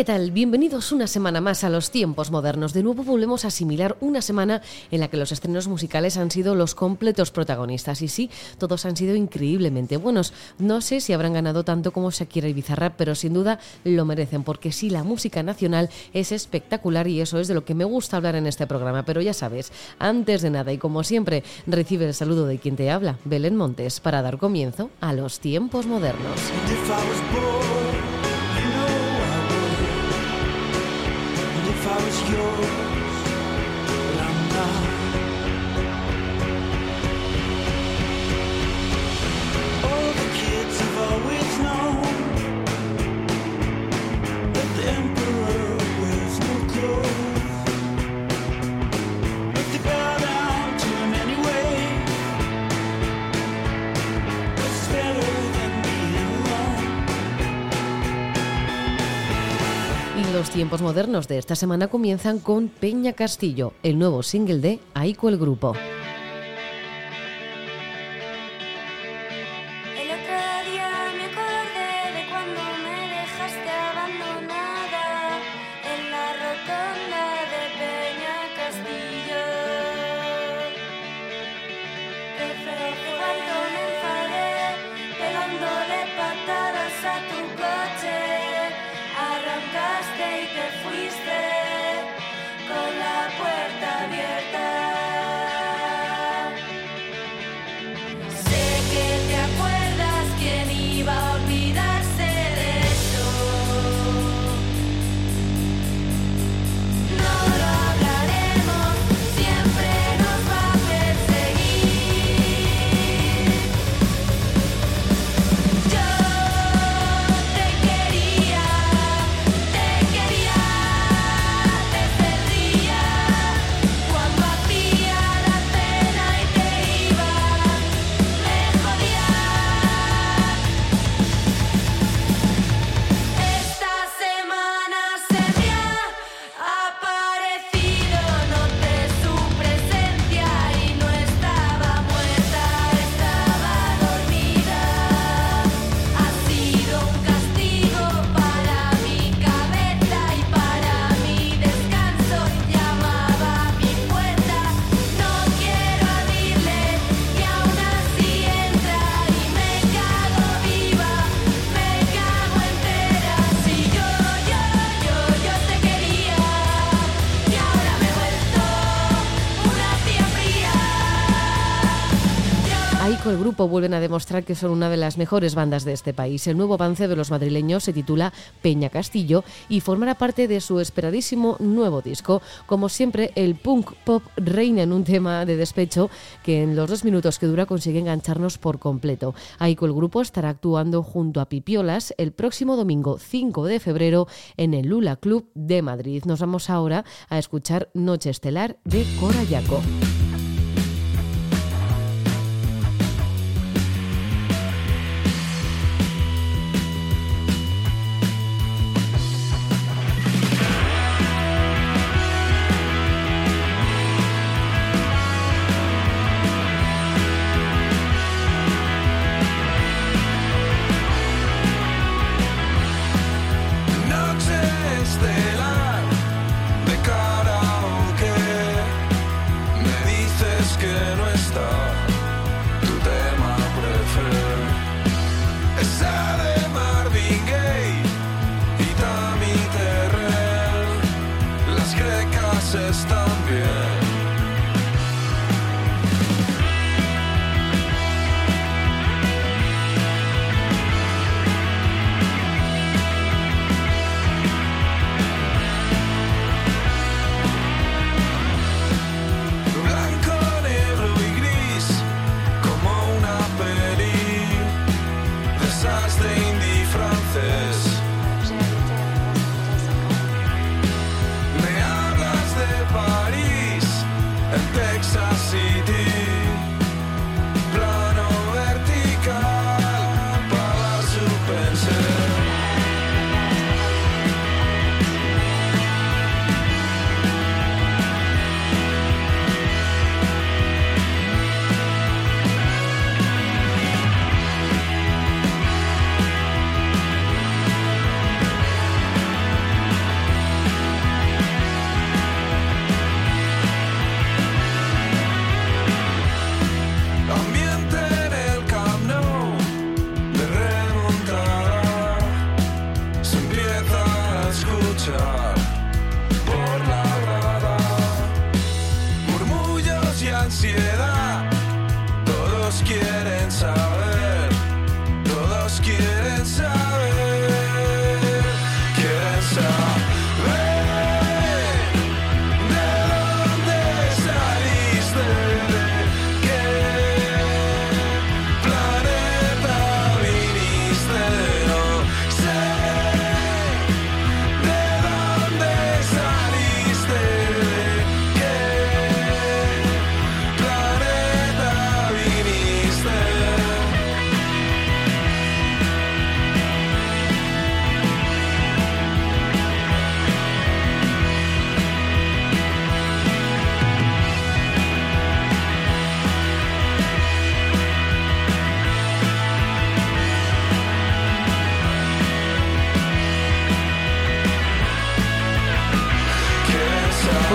¿Qué tal? Bienvenidos una semana más a los tiempos modernos. De nuevo volvemos a asimilar una semana en la que los estrenos musicales han sido los completos protagonistas. Y sí, todos han sido increíblemente buenos. No sé si habrán ganado tanto como Shakira y Bizarrap, pero sin duda lo merecen, porque sí, la música nacional es espectacular y eso es de lo que me gusta hablar en este programa. Pero ya sabes, antes de nada y como siempre, recibe el saludo de quien te habla, Belén Montes, para dar comienzo a los tiempos modernos. Yours. Tiempos modernos de esta semana comienzan con Peña Castillo, el nuevo single de Aiko el Grupo. El grupo vuelven a demostrar que son una de las mejores bandas de este país. El nuevo avance de los madrileños se titula Peña Castillo y formará parte de su esperadísimo nuevo disco. Como siempre, el punk pop reina en un tema de despecho que en los dos minutos que dura consigue engancharnos por completo. Aiko el grupo estará actuando junto a Pipiolas el próximo domingo 5 de febrero en el Lula Club de Madrid. Nos vamos ahora a escuchar Noche Estelar de Corayaco. Me hablas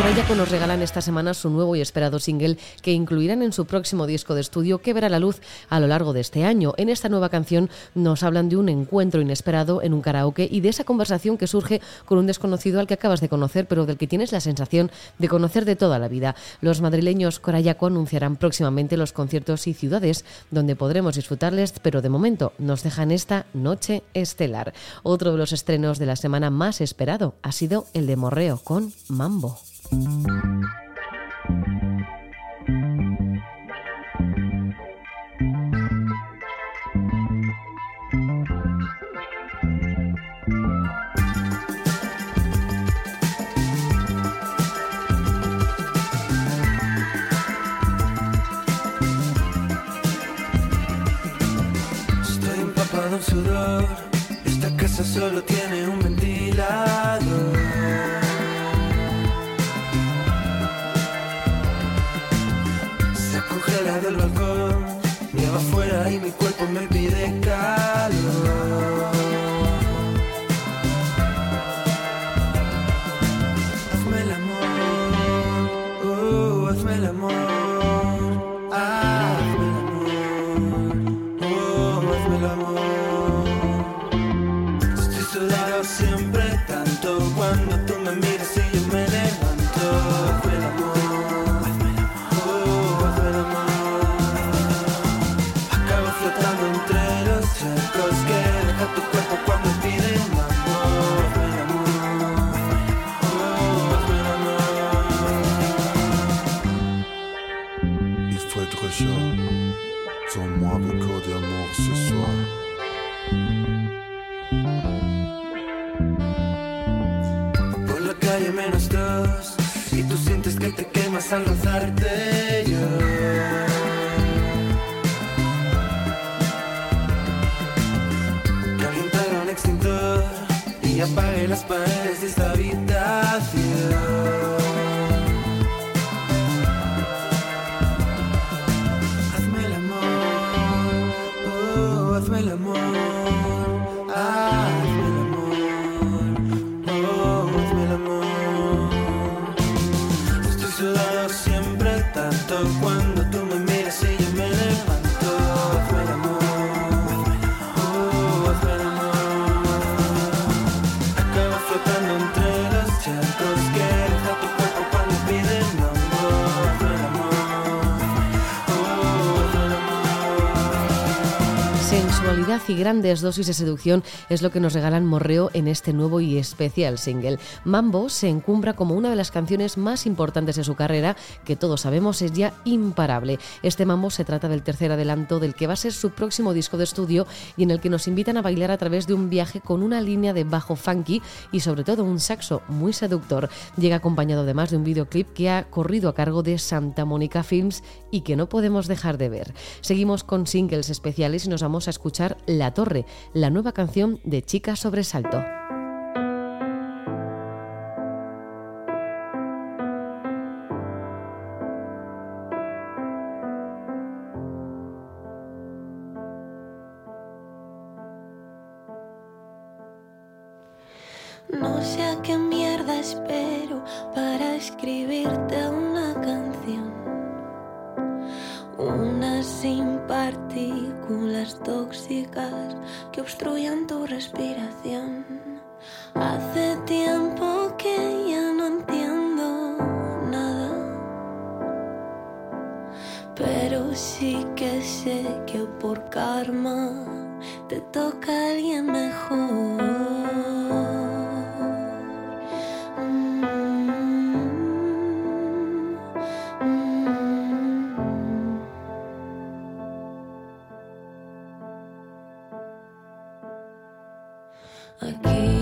Ayaco nos regalan esta semana su nuevo y esperado single que incluirán en su próximo disco de estudio que verá la luz a lo largo de este año. En esta nueva canción nos hablan de un encuentro inesperado en un karaoke y de esa conversación que surge con un desconocido al que acabas de conocer pero del que tienes la sensación de conocer de toda la vida. Los madrileños Corayaco anunciarán próximamente los conciertos y ciudades donde podremos disfrutarles, pero de momento nos dejan esta noche estelar. Otro de los estrenos de la semana más esperado ha sido el de Morreo con Mambo. Estoy empapado en sudor. Esta casa solo tiene un ventilador. Se ha congelado el balcón. Nieva afuera y mi cuerpo me pide calor. Te quemas al rozarte yo Calientar un extintor Y apague las paredes de esta habitación y grandes dosis de seducción es lo que nos regalan Morreo en este nuevo y especial single. Mambo se encumbra como una de las canciones más importantes de su carrera, que todos sabemos es ya imparable. Este Mambo se trata del tercer adelanto del que va a ser su próximo disco de estudio y en el que nos invitan a bailar a través de un viaje con una línea de bajo funky y sobre todo un saxo muy seductor. Llega acompañado además de un videoclip que ha corrido a cargo de Santa Mónica Films y que no podemos dejar de ver. Seguimos con singles especiales y nos vamos a escuchar La Torre, la nueva canción de Chica Sobresalto. Aquí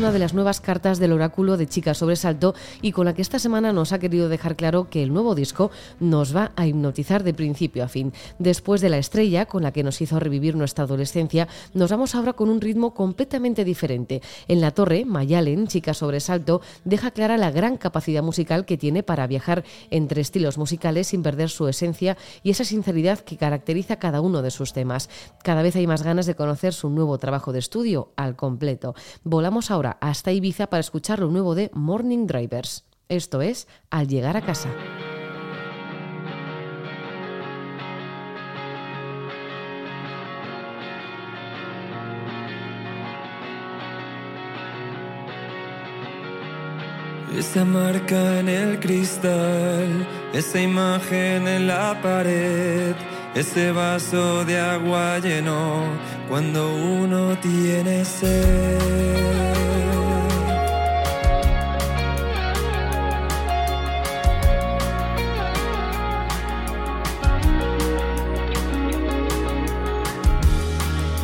una de las nuevas cartas del oráculo de Chica Sobresalto y con la que esta semana nos ha querido dejar claro que el nuevo disco nos va a hipnotizar de principio a fin. Después de la estrella con la que nos hizo revivir nuestra adolescencia, nos vamos ahora con un ritmo completamente diferente. En La Torre, Mayalen, Chica Sobresalto, deja clara la gran capacidad musical que tiene para viajar entre estilos musicales sin perder su esencia y esa sinceridad que caracteriza cada uno de sus temas. Cada vez hay más ganas de conocer su nuevo trabajo de estudio al completo. Volamos ahora hasta Ibiza para escuchar lo nuevo de Morning Drivers. Esto es Al llegar a casa. Esa marca en el cristal, esa imagen en la pared, ese vaso de agua lleno cuando uno tiene sed.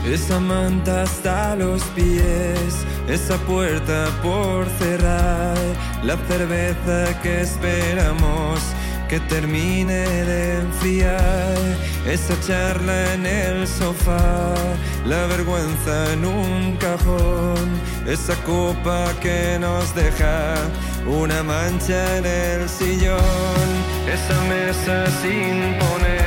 Esa manta hasta los pies, esa puerta por cerrar, la cerveza que esperamos que termine de enfriar, esa charla en el sofá, la vergüenza en un cajón, esa copa que nos deja una mancha en el sillón, esa mesa sin poner,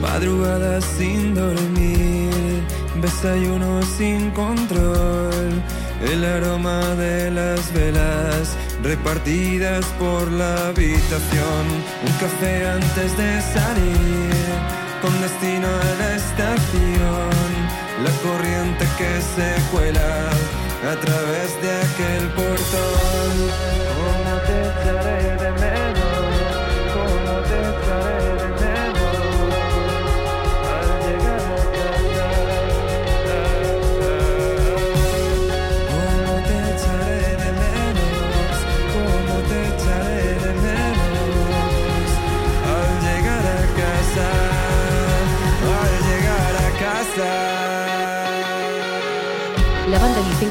Madrugada sin dormir, desayuno sin control, el aroma de las velas repartidas por la habitación, un café antes de salir con destino a la estación, la corriente que se cuela a través de aquel portón. ¿Cómo te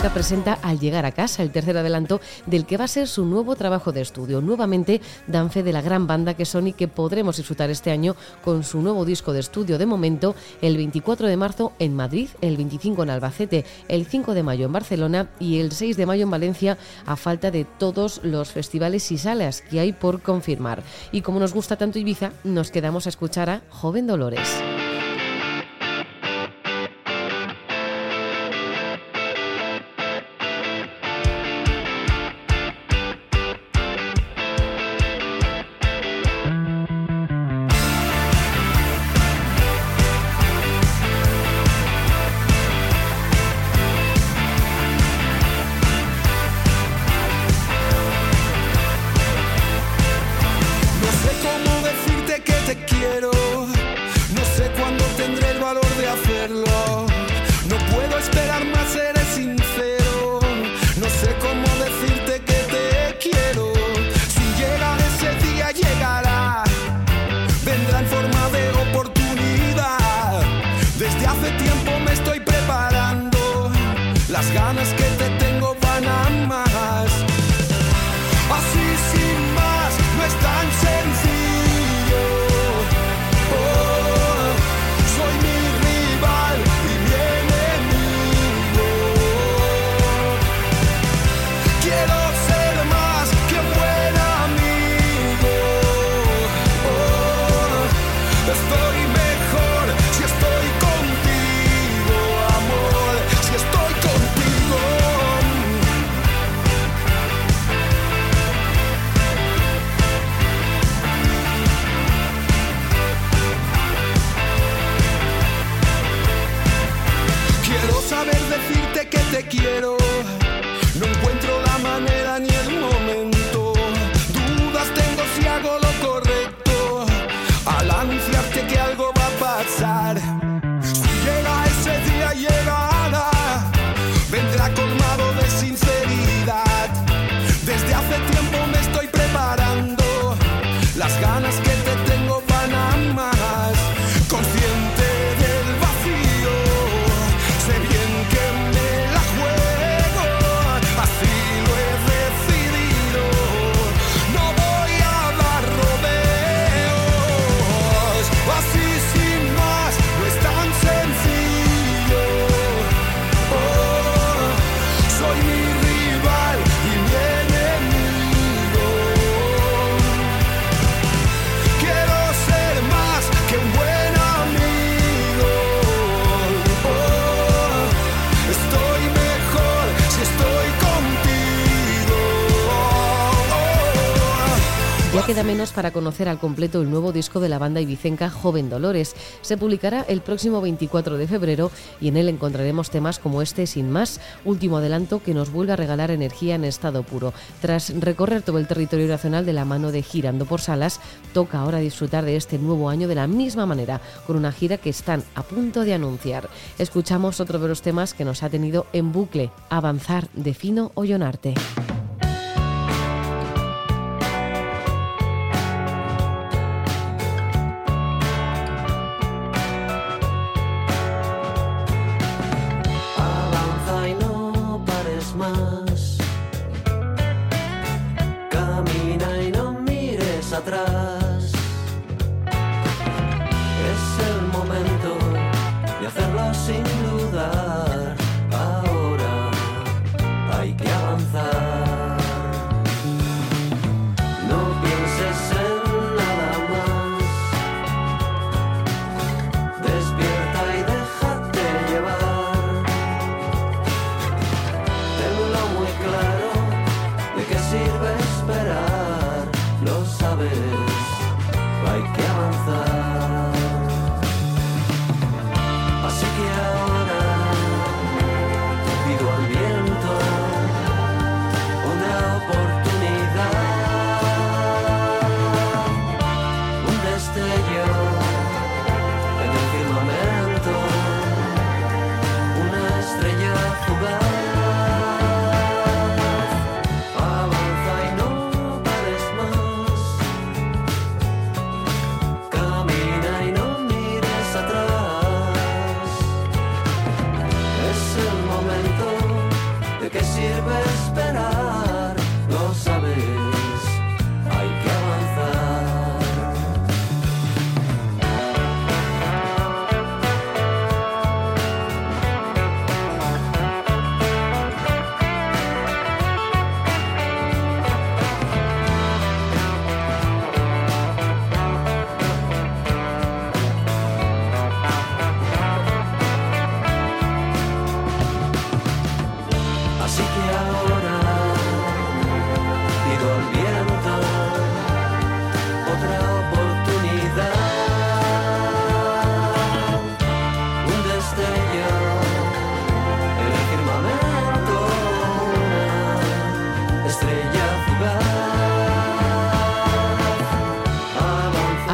presenta Al llegar a casa, el tercer adelanto del que va a ser su nuevo trabajo de estudio. Nuevamente dan fe de la gran banda que son y que podremos disfrutar este año con su nuevo disco de estudio de momento el 24 de marzo en Madrid, el 25 en Albacete, el 5 de mayo en Barcelona y el 6 de mayo en Valencia a falta de todos los festivales y salas que hay por confirmar. Y como nos gusta tanto Ibiza, nos quedamos a escuchar a Joven Dolores. Queda menos para conocer al completo el nuevo disco de la banda ibicenca Joven Dolores. Se publicará el próximo 24 de febrero y en él encontraremos temas como este Sin Más, último adelanto que nos vuelve a regalar energía en estado puro. Tras recorrer todo el territorio nacional de la mano de Girando por Salas, toca ahora disfrutar de este nuevo año de la misma manera, con una gira que están a punto de anunciar. Escuchamos otro de los temas que nos ha tenido en bucle, Avanzar de Fino Ollonarte.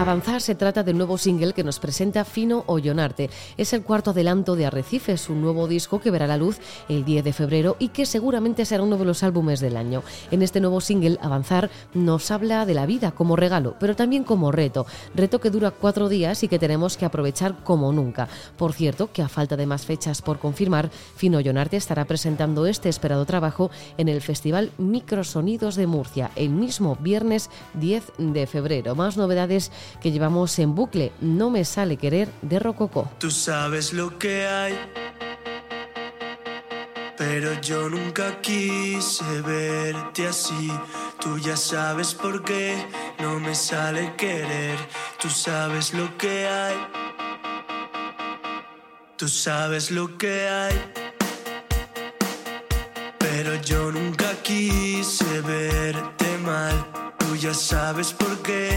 Avanzar se trata del nuevo single que nos presenta Fino Ollonarte. Es el cuarto adelanto de Arrecifes, un nuevo disco que verá la luz el 10 de febrero y que seguramente será uno de los álbumes del año. En este nuevo single, Avanzar nos habla de la vida como regalo, pero también como reto. Reto que dura cuatro días y que tenemos que aprovechar como nunca. Por cierto, que a falta de más fechas por confirmar, Fino Ollonarte estará presentando este esperado trabajo en el Festival Microsonidos de Murcia el mismo viernes 10 de febrero. Más novedades que llevamos en bucle. No me sale querer de Rococó. Tú sabes lo que hay, pero yo nunca quise verte así. Tú ya sabes por qué no me sale querer. Tú sabes lo que hay. Tú sabes lo que hay. Pero yo nunca quise verte mal. Tú ya sabes por qué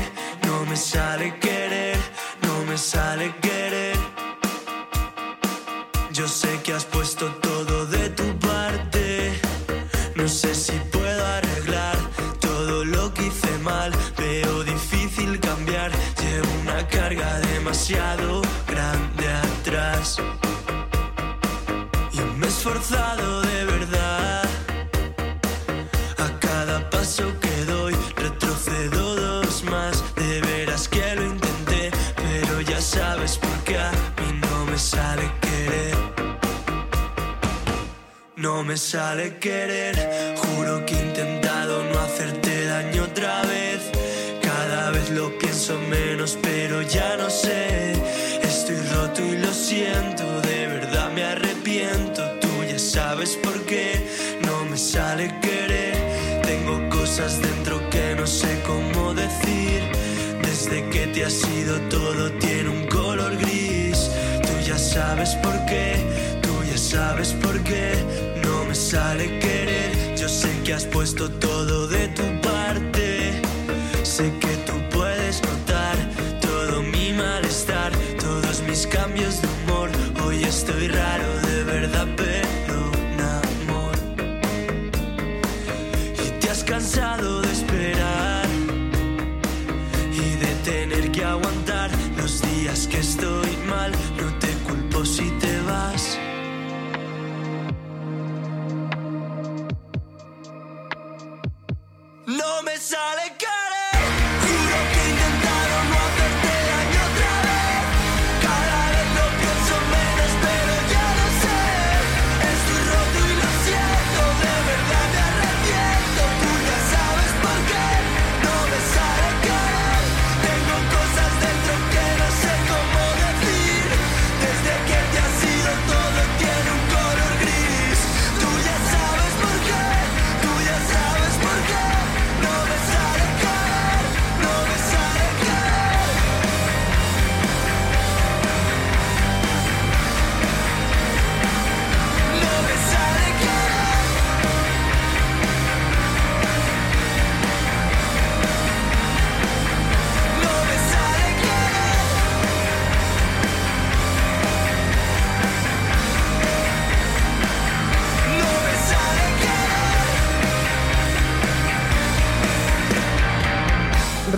me sale querer, no me sale querer. Yo sé que has puesto todo de tu parte. No sé si puedo arreglar todo lo que hice mal. Veo difícil cambiar. Llevo una carga demasiado grande atrás. Y me he esforzado me sale querer, juro que he intentado no hacerte daño otra vez. Cada vez lo pienso menos, pero ya no sé. Estoy roto y lo siento, de verdad me arrepiento. Tú ya sabes por qué no me sale querer. Tengo cosas dentro que no sé cómo decir. Desde que te has ido todo tiene un color gris. Tú ya sabes por qué, tú ya sabes por qué me sale querer. Yo sé que has puesto todo de tu parte. Sé que tú puedes notar todo mi malestar, todos mis cambios de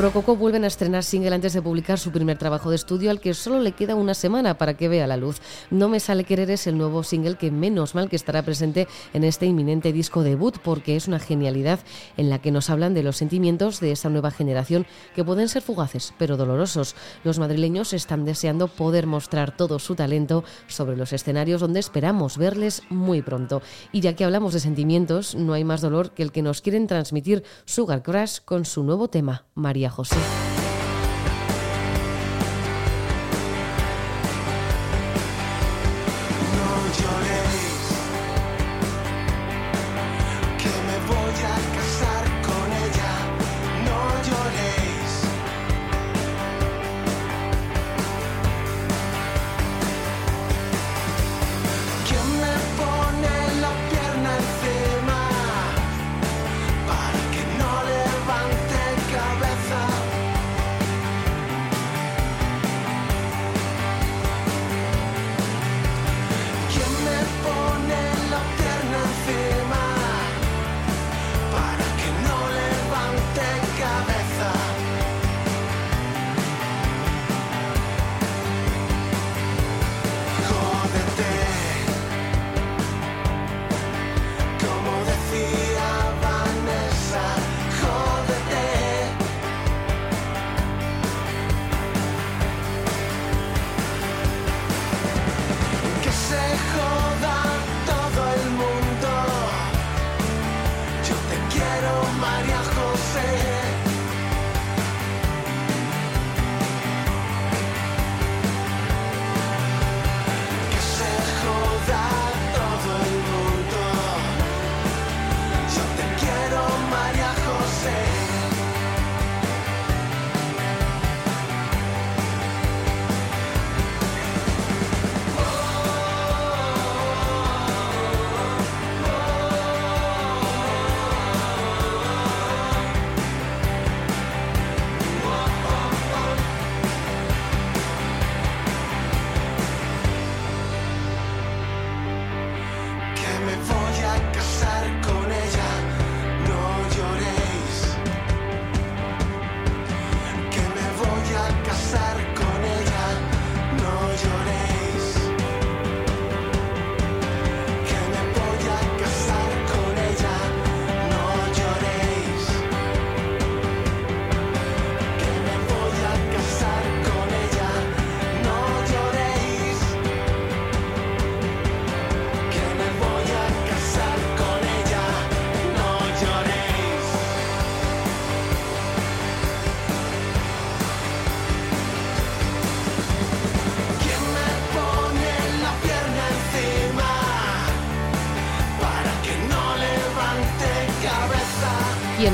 Rococo vuelven a estrenar single antes de publicar su primer trabajo de estudio al que solo le queda una semana para que vea la luz. No me sale querer es el nuevo single que menos mal que estará presente en este inminente disco debut porque es una genialidad en la que nos hablan de los sentimientos de esa nueva generación que pueden ser fugaces pero dolorosos. Los madrileños están deseando poder mostrar todo su talento sobre los escenarios donde esperamos verles muy pronto. Y ya que hablamos de sentimientos, no hay más dolor que el que nos quieren transmitir Sugar Crash con su nuevo tema, María José.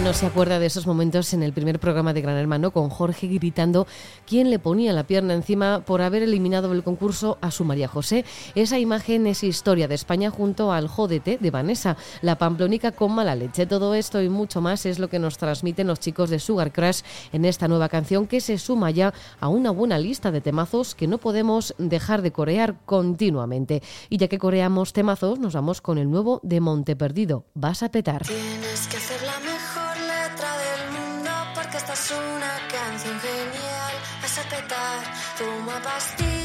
No se acuerda de esos momentos en el primer programa de Gran Hermano con Jorge gritando quién le ponía la pierna encima por haber eliminado del concurso a su María José? Esa imagen es historia de España junto al Jódete de Vanessa, la pamplónica con mala leche. Todo esto y mucho más es lo que nos transmiten los chicos de Sugar Crash en esta nueva canción que se suma ya a una buena lista de temazos que no podemos dejar de corear continuamente. Y ya que coreamos temazos, nos vamos con el nuevo de Monte Perdido. Vas a petar. Tienes que hacer una canción genial. Vas a petar, toma pastillas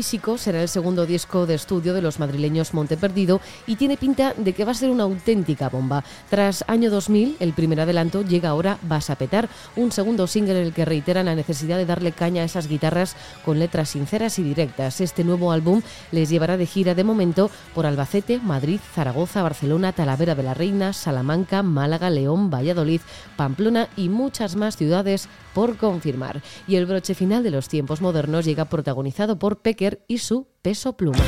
Físico será el segundo disco de estudio de los madrileños Monte Perdido y tiene pinta de que va a ser una auténtica bomba. Tras año 2000, el primer adelanto llega ahora Vas a petar, un segundo single en el que reiteran la necesidad de darle caña a esas guitarras con letras sinceras y directas. Este nuevo álbum les llevará de gira de momento por Albacete, Madrid, Zaragoza, Barcelona, Talavera de la Reina, Salamanca, Málaga, León, Valladolid, Pamplona y muchas más ciudades por confirmar. Y el broche final de los tiempos modernos llega protagonizado por Pecker y su peso pluma.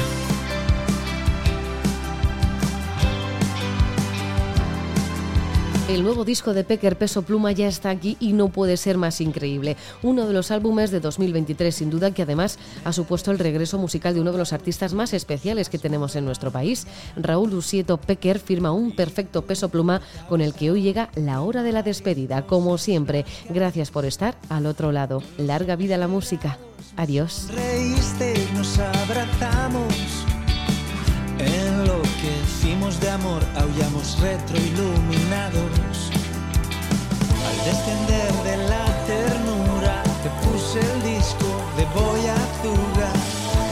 El nuevo disco de Pecker Peso Pluma ya está aquí y no puede ser más increíble. Uno de los álbumes de 2023, sin duda, que además ha supuesto el regreso musical de uno de los artistas más especiales que tenemos en nuestro país. Raúl Usieto Pecker firma un perfecto peso pluma con el que hoy llega la hora de la despedida. Como siempre, gracias por estar al otro lado. Larga vida la música. Adiós. Reíste nos abrazamos. Enloquecimos de amor, aullamos retroiluminados. Al descender de la ternura, te puse el disco de Boya Azurra.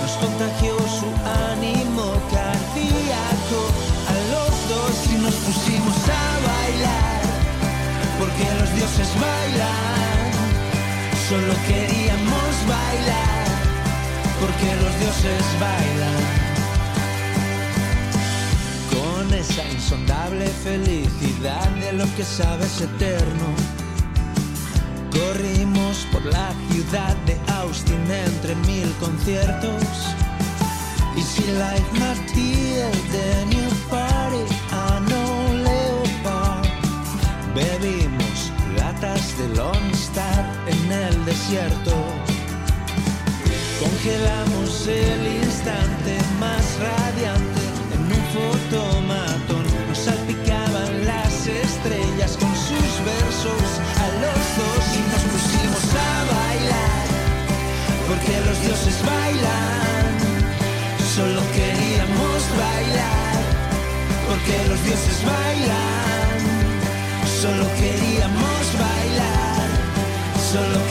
Nos contagió su ánimo cardíaco a los dos y nos pusimos a bailar. Porque los dioses bailan, solo queríamos Bailan con esa insondable felicidad de lo que sabes eterno. Corrimos por la ciudad de Austin entre mil conciertos. Y si Life Martí de New Party a no Leopard, bebimos latas de Lone Star en el desierto. Congelamos el instante más radiante en un fotomatón. Nos salpicaban las estrellas con sus versos a los dos y nos pusimos a bailar. Porque los dioses bailan, solo queríamos bailar. Porque los dioses bailan, solo queríamos bailar. Solo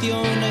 canciones